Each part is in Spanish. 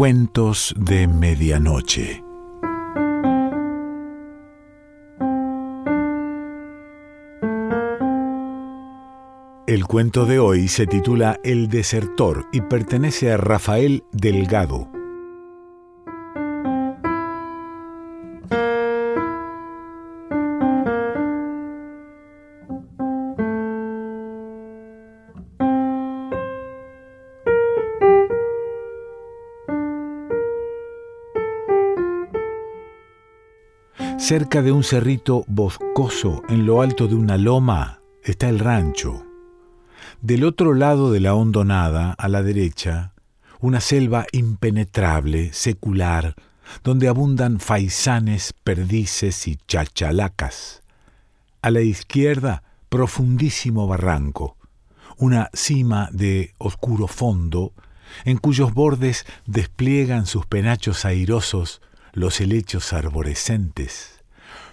Cuentos de Medianoche. El cuento de hoy se titula El desertor y pertenece a Rafael Delgado. Cerca de un cerrito boscoso, en lo alto de una loma, está el rancho. Del otro lado de la hondonada, a la derecha, una selva impenetrable, secular, donde abundan faisanes, perdices y chachalacas. A la izquierda, profundísimo barranco, una cima de oscuro fondo, en cuyos bordes despliegan sus penachos airosos los helechos arborescentes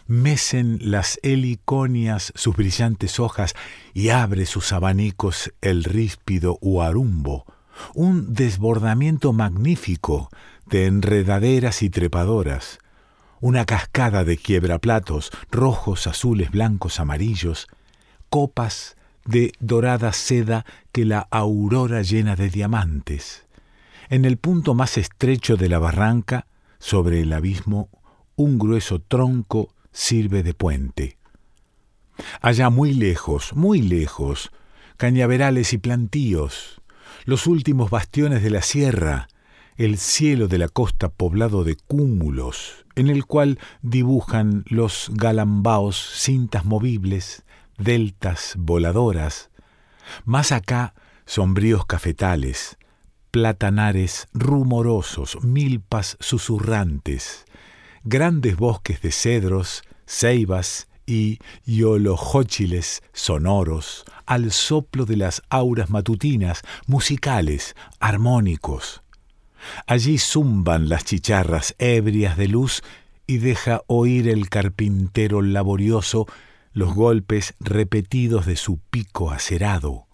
mecen las heliconias sus brillantes hojas y abre sus abanicos el ríspido huarumbo, un desbordamiento magnífico de enredaderas y trepadoras, una cascada de quiebraplatos rojos, azules, blancos, amarillos, copas de dorada seda que la aurora llena de diamantes. En el punto más estrecho de la barranca, sobre el abismo, un grueso tronco sirve de puente. Allá muy lejos, muy lejos, cañaverales y plantíos, los últimos bastiones de la sierra, el cielo de la costa poblado de cúmulos, en el cual dibujan los galambaos cintas movibles, deltas voladoras, más acá sombríos cafetales, platanares rumorosos, milpas susurrantes, grandes bosques de cedros, ceibas y yolojóchiles sonoros al soplo de las auras matutinas, musicales, armónicos. Allí zumban las chicharras ebrias de luz y deja oír el carpintero laborioso los golpes repetidos de su pico acerado.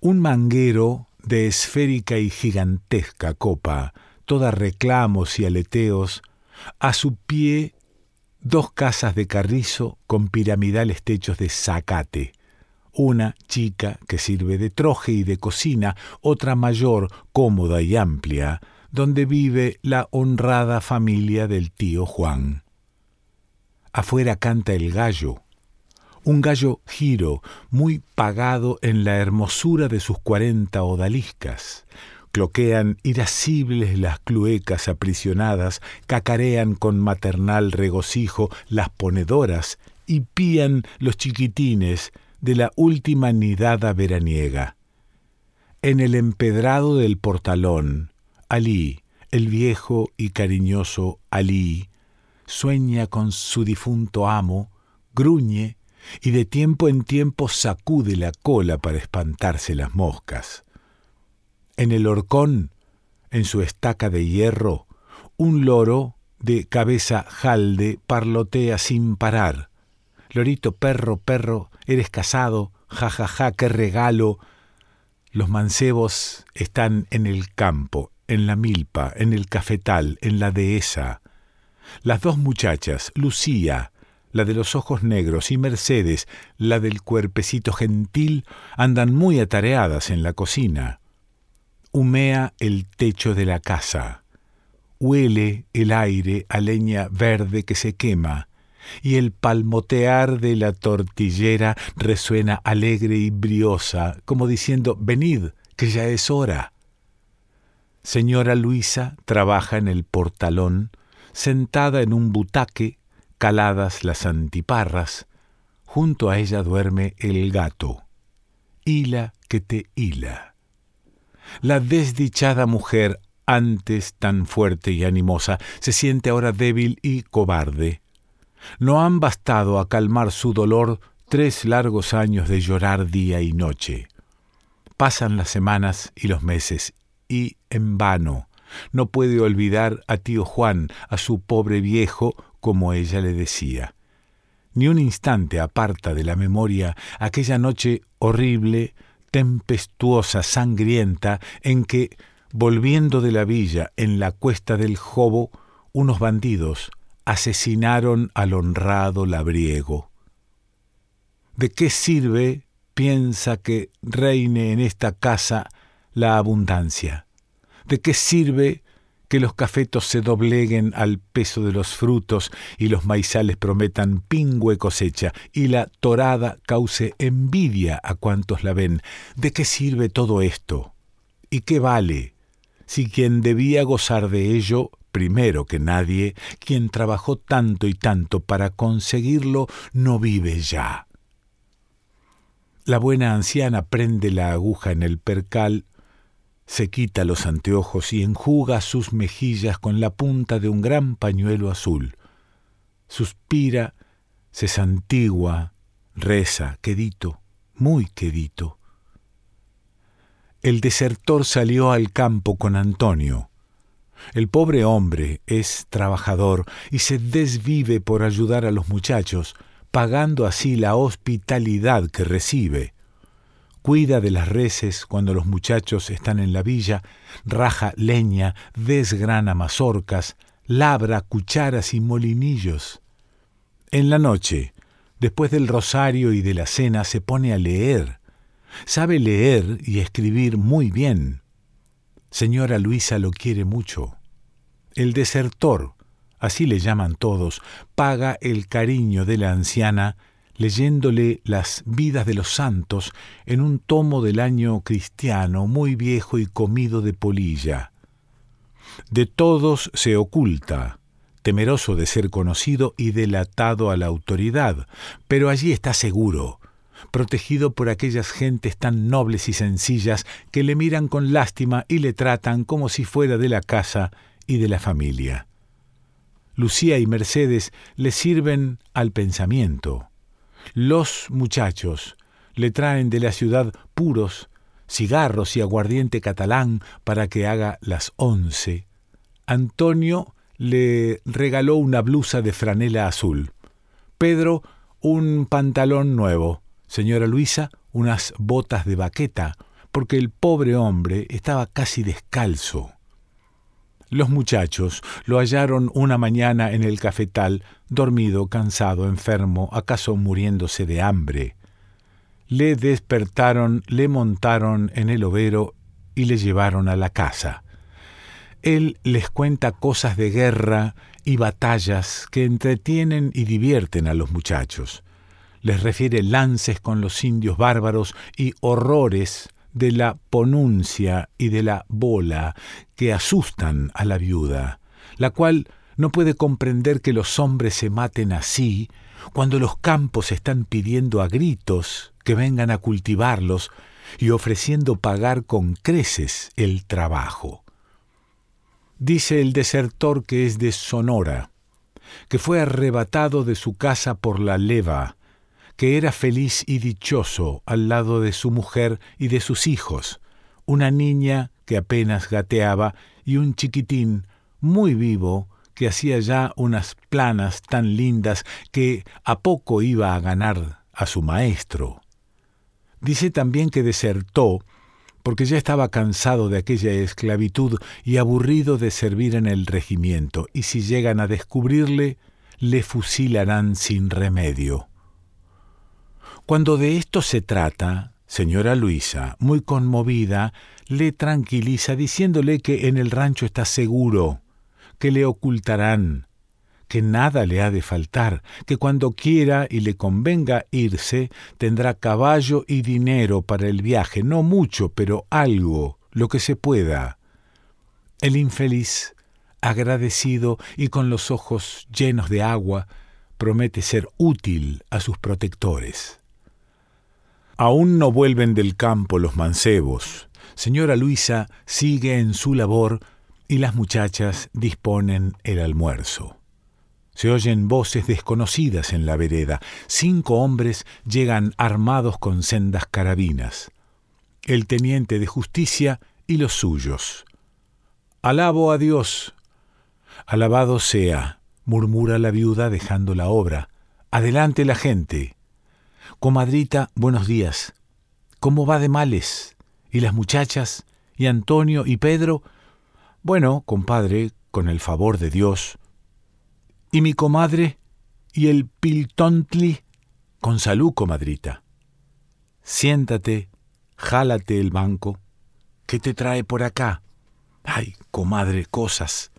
Un manguero de esférica y gigantesca copa, toda reclamos y aleteos, a su pie dos casas de carrizo con piramidales techos de zacate, una chica que sirve de troje y de cocina, otra mayor, cómoda y amplia, donde vive la honrada familia del tío Juan. Afuera canta el gallo, un gallo giro, muy pagado en la hermosura de sus cuarenta odaliscas, Cloquean irascibles las cluecas aprisionadas, cacarean con maternal regocijo las ponedoras y pían los chiquitines de la última nidada veraniega. En el empedrado del portalón, Alí, el viejo y cariñoso Alí, sueña con su difunto amo, gruñe y de tiempo en tiempo sacude la cola para espantarse las moscas. En el horcón, en su estaca de hierro, un loro de cabeza jalde parlotea sin parar. Lorito, perro, perro, eres casado, jajaja, ja, ja, qué regalo. Los mancebos están en el campo, en la milpa, en el cafetal, en la dehesa. Las dos muchachas, Lucía, la de los ojos negros, y Mercedes, la del cuerpecito gentil, andan muy atareadas en la cocina. Humea el techo de la casa, huele el aire a leña verde que se quema, y el palmotear de la tortillera resuena alegre y briosa, como diciendo Venid, que ya es hora. Señora Luisa trabaja en el portalón, sentada en un butaque, caladas las antiparras, junto a ella duerme el gato, hila que te hila. La desdichada mujer, antes tan fuerte y animosa, se siente ahora débil y cobarde. No han bastado a calmar su dolor tres largos años de llorar día y noche. Pasan las semanas y los meses, y en vano. No puede olvidar a tío Juan, a su pobre viejo, como ella le decía. Ni un instante aparta de la memoria aquella noche horrible tempestuosa, sangrienta, en que, volviendo de la villa en la cuesta del Jobo, unos bandidos asesinaron al honrado labriego. ¿De qué sirve, piensa, que reine en esta casa la abundancia? ¿De qué sirve que los cafetos se dobleguen al peso de los frutos y los maizales prometan pingüe cosecha y la torada cause envidia a cuantos la ven? ¿De qué sirve todo esto? ¿Y qué vale si quien debía gozar de ello primero que nadie, quien trabajó tanto y tanto para conseguirlo, no vive ya? La buena anciana prende la aguja en el percal se quita los anteojos y enjuga sus mejillas con la punta de un gran pañuelo azul. Suspira, se santigua, reza, quedito, muy quedito. El desertor salió al campo con Antonio. El pobre hombre es trabajador y se desvive por ayudar a los muchachos, pagando así la hospitalidad que recibe cuida de las reses cuando los muchachos están en la villa, raja leña, desgrana mazorcas, labra cucharas y molinillos. En la noche, después del rosario y de la cena, se pone a leer. Sabe leer y escribir muy bien. Señora Luisa lo quiere mucho. El desertor, así le llaman todos, paga el cariño de la anciana leyéndole las vidas de los santos en un tomo del año cristiano muy viejo y comido de polilla. De todos se oculta, temeroso de ser conocido y delatado a la autoridad, pero allí está seguro, protegido por aquellas gentes tan nobles y sencillas que le miran con lástima y le tratan como si fuera de la casa y de la familia. Lucía y Mercedes le sirven al pensamiento, los muchachos le traen de la ciudad puros, cigarros y aguardiente catalán para que haga las once. Antonio le regaló una blusa de franela azul. Pedro un pantalón nuevo. Señora Luisa unas botas de baqueta, porque el pobre hombre estaba casi descalzo. Los muchachos lo hallaron una mañana en el cafetal, dormido, cansado, enfermo, acaso muriéndose de hambre. Le despertaron, le montaron en el overo y le llevaron a la casa. Él les cuenta cosas de guerra y batallas que entretienen y divierten a los muchachos. Les refiere lances con los indios bárbaros y horrores de la ponuncia y de la bola que asustan a la viuda, la cual no puede comprender que los hombres se maten así cuando los campos están pidiendo a gritos que vengan a cultivarlos y ofreciendo pagar con creces el trabajo. Dice el desertor que es de Sonora, que fue arrebatado de su casa por la leva, que era feliz y dichoso al lado de su mujer y de sus hijos, una niña que apenas gateaba y un chiquitín muy vivo que hacía ya unas planas tan lindas que a poco iba a ganar a su maestro. Dice también que desertó porque ya estaba cansado de aquella esclavitud y aburrido de servir en el regimiento, y si llegan a descubrirle, le fusilarán sin remedio. Cuando de esto se trata, señora Luisa, muy conmovida, le tranquiliza diciéndole que en el rancho está seguro, que le ocultarán, que nada le ha de faltar, que cuando quiera y le convenga irse, tendrá caballo y dinero para el viaje, no mucho, pero algo, lo que se pueda. El infeliz, agradecido y con los ojos llenos de agua, promete ser útil a sus protectores. Aún no vuelven del campo los mancebos. Señora Luisa sigue en su labor y las muchachas disponen el almuerzo. Se oyen voces desconocidas en la vereda. Cinco hombres llegan armados con sendas carabinas. El teniente de justicia y los suyos. Alabo a Dios. Alabado sea, murmura la viuda dejando la obra. Adelante la gente. Comadrita, buenos días. ¿Cómo va de males? ¿Y las muchachas? y Antonio y Pedro? Bueno, compadre, con el favor de Dios. ¿Y mi comadre? ¿Y el Piltontli? Con salud, comadrita. Siéntate, jálate el banco. ¿Qué te trae por acá? Ay, comadre, cosas.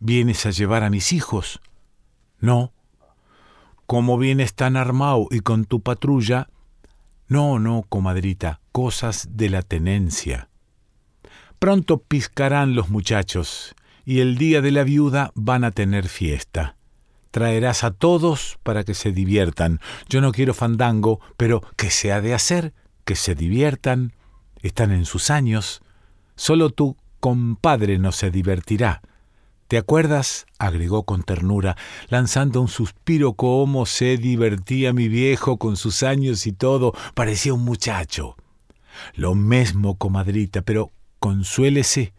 ¿Vienes a llevar a mis hijos? No. ¿Cómo vienes tan armado y con tu patrulla? No, no, comadrita, cosas de la tenencia. Pronto piscarán los muchachos, y el día de la viuda van a tener fiesta. Traerás a todos para que se diviertan. Yo no quiero fandango, pero que se ha de hacer, que se diviertan. Están en sus años. Solo tu compadre no se divertirá. ¿Te acuerdas? agregó con ternura, lanzando un suspiro cómo se divertía mi viejo con sus años y todo, parecía un muchacho. Lo mismo, comadrita, pero consuélese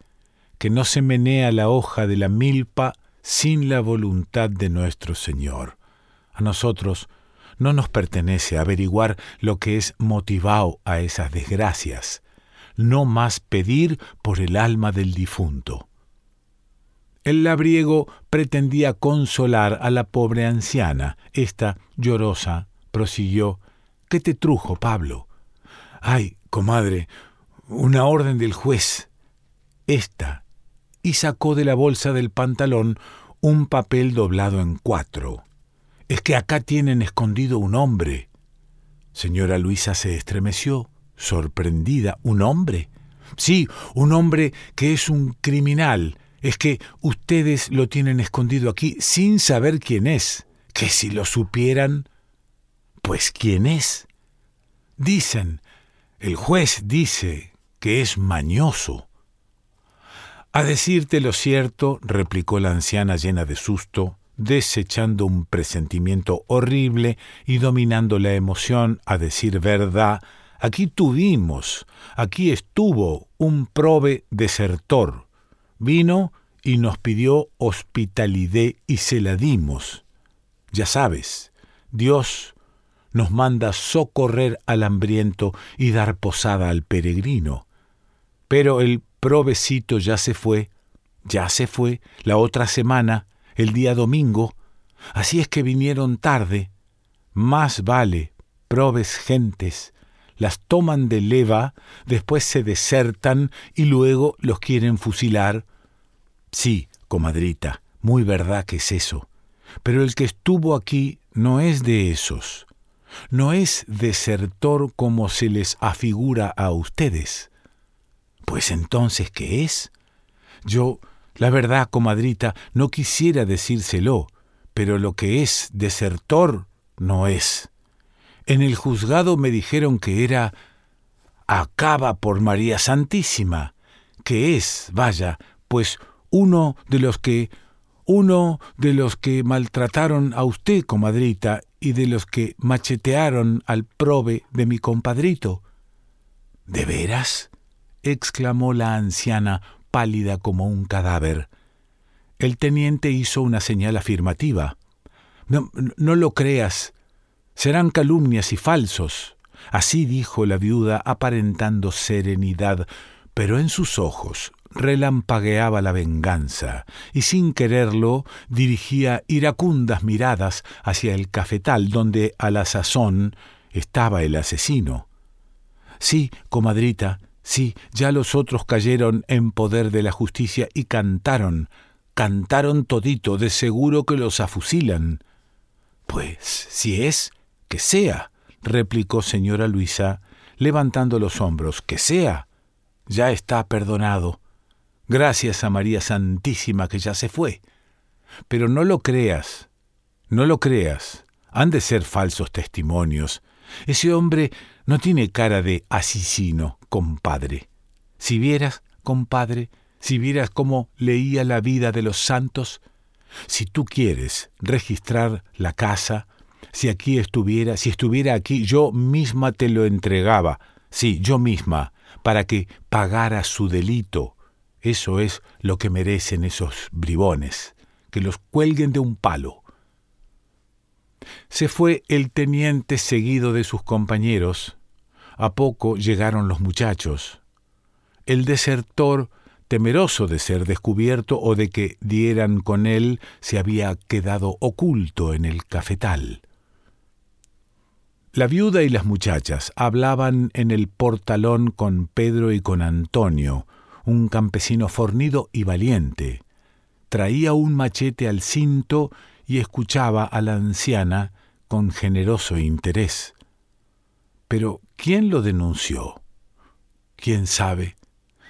que no se menea la hoja de la milpa sin la voluntad de nuestro Señor. A nosotros no nos pertenece averiguar lo que es motivado a esas desgracias, no más pedir por el alma del difunto. El labriego pretendía consolar a la pobre anciana. Esta, llorosa, prosiguió ¿Qué te trujo, Pablo? Ay, comadre, una orden del juez. Esta, y sacó de la bolsa del pantalón un papel doblado en cuatro. Es que acá tienen escondido un hombre. Señora Luisa se estremeció, sorprendida. ¿Un hombre? Sí, un hombre que es un criminal, es que ustedes lo tienen escondido aquí sin saber quién es, que si lo supieran, pues quién es. Dicen, el juez dice que es mañoso. A decirte lo cierto, replicó la anciana llena de susto, desechando un presentimiento horrible y dominando la emoción, a decir verdad, aquí tuvimos, aquí estuvo un probe desertor, Vino y nos pidió hospitalidad y se la dimos. Ya sabes, Dios nos manda socorrer al hambriento y dar posada al peregrino. Pero el provecito ya se fue, ya se fue, la otra semana, el día domingo, así es que vinieron tarde. Más vale, probes gentes, las toman de leva, después se desertan y luego los quieren fusilar. Sí, comadrita, muy verdad que es eso. Pero el que estuvo aquí no es de esos. No es desertor como se les afigura a ustedes. Pues entonces, ¿qué es? Yo, la verdad, comadrita, no quisiera decírselo, pero lo que es desertor no es. En el juzgado me dijeron que era acaba por María Santísima, que es, vaya, pues uno de los que uno de los que maltrataron a usted, comadrita, y de los que machetearon al prove de mi compadrito. ¿De veras? exclamó la anciana, pálida como un cadáver. El teniente hizo una señal afirmativa. No, no lo creas, serán calumnias y falsos. Así dijo la viuda aparentando serenidad, pero en sus ojos relampagueaba la venganza, y sin quererlo dirigía iracundas miradas hacia el cafetal donde a la sazón estaba el asesino. Sí, comadrita, sí, ya los otros cayeron en poder de la justicia y cantaron, cantaron todito, de seguro que los afusilan. Pues, si es, que sea, replicó señora Luisa, levantando los hombros, que sea. Ya está perdonado. Gracias a María Santísima que ya se fue. Pero no lo creas, no lo creas. Han de ser falsos testimonios. Ese hombre no tiene cara de asesino, compadre. Si vieras, compadre, si vieras cómo leía la vida de los santos, si tú quieres registrar la casa, si aquí estuviera, si estuviera aquí, yo misma te lo entregaba, sí, yo misma, para que pagara su delito. Eso es lo que merecen esos bribones, que los cuelguen de un palo. Se fue el teniente seguido de sus compañeros. A poco llegaron los muchachos. el desertor, temeroso de ser descubierto o de que dieran con él, se había quedado oculto en el cafetal. La viuda y las muchachas hablaban en el portalón con Pedro y con Antonio, un campesino fornido y valiente. Traía un machete al cinto y escuchaba a la anciana con generoso interés. Pero ¿quién lo denunció? ¿Quién sabe?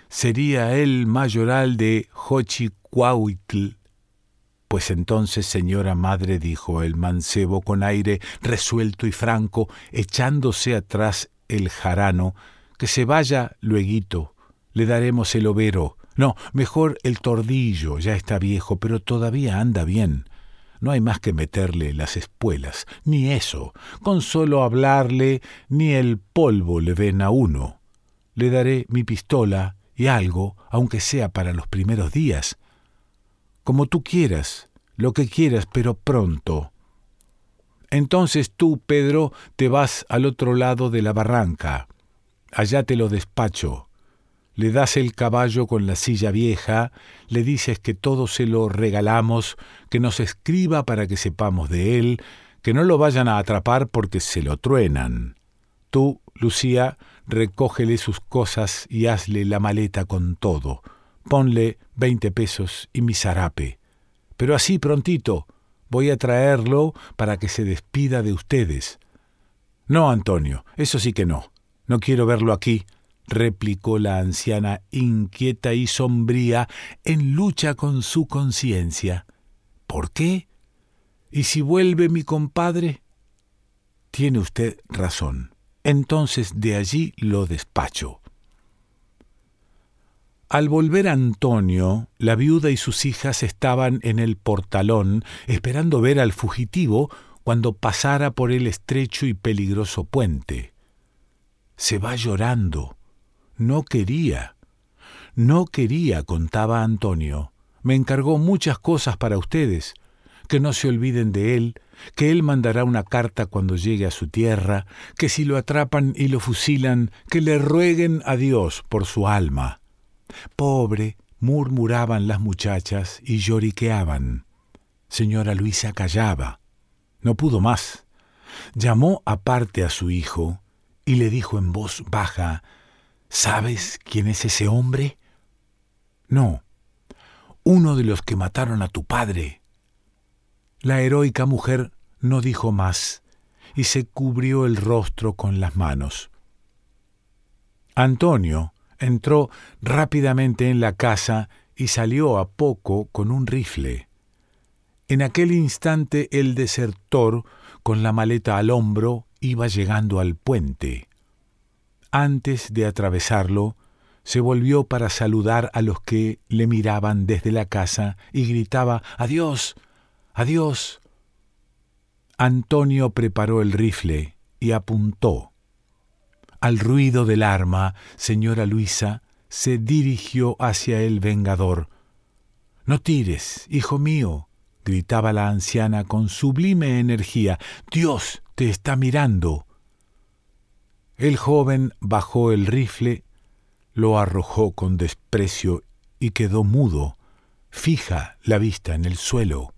Sería el mayoral de Xochicuautl. Pues entonces, señora madre, dijo el mancebo con aire resuelto y franco, echándose atrás el jarano, que se vaya lueguito, le daremos el overo. No, mejor el tordillo, ya está viejo, pero todavía anda bien. No hay más que meterle las espuelas, ni eso. Con solo hablarle, ni el polvo le ven a uno. Le daré mi pistola y algo, aunque sea para los primeros días. Como tú quieras, lo que quieras, pero pronto. Entonces tú, Pedro, te vas al otro lado de la barranca. Allá te lo despacho le das el caballo con la silla vieja, le dices que todo se lo regalamos, que nos escriba para que sepamos de él, que no lo vayan a atrapar porque se lo truenan. Tú, Lucía, recógele sus cosas y hazle la maleta con todo. Ponle veinte pesos y mi zarape. Pero así prontito, voy a traerlo para que se despida de ustedes. No, Antonio, eso sí que no. No quiero verlo aquí replicó la anciana inquieta y sombría en lucha con su conciencia. ¿Por qué? ¿Y si vuelve mi compadre? Tiene usted razón. Entonces de allí lo despacho. Al volver Antonio, la viuda y sus hijas estaban en el portalón esperando ver al fugitivo cuando pasara por el estrecho y peligroso puente. Se va llorando, no quería. No quería, contaba Antonio. Me encargó muchas cosas para ustedes. Que no se olviden de él, que él mandará una carta cuando llegue a su tierra, que si lo atrapan y lo fusilan, que le rueguen a Dios por su alma. Pobre, murmuraban las muchachas y lloriqueaban. Señora Luisa callaba. No pudo más. Llamó aparte a su hijo y le dijo en voz baja ¿Sabes quién es ese hombre? No, uno de los que mataron a tu padre. La heroica mujer no dijo más y se cubrió el rostro con las manos. Antonio entró rápidamente en la casa y salió a poco con un rifle. En aquel instante el desertor, con la maleta al hombro, iba llegando al puente. Antes de atravesarlo, se volvió para saludar a los que le miraban desde la casa y gritaba Adiós. Adiós. Antonio preparó el rifle y apuntó. Al ruido del arma, señora Luisa se dirigió hacia el vengador. No tires, hijo mío, gritaba la anciana con sublime energía. Dios te está mirando. El joven bajó el rifle, lo arrojó con desprecio y quedó mudo, fija la vista en el suelo.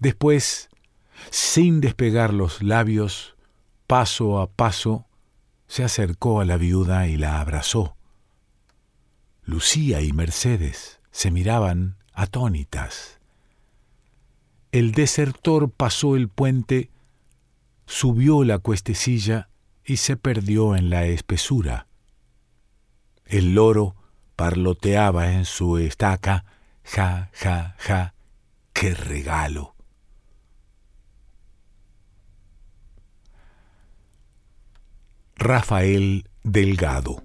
Después, sin despegar los labios, paso a paso, se acercó a la viuda y la abrazó. Lucía y Mercedes se miraban atónitas. El desertor pasó el puente, subió la cuestecilla y se perdió en la espesura. El loro parloteaba en su estaca, ja, ja, ja, qué regalo. Rafael Delgado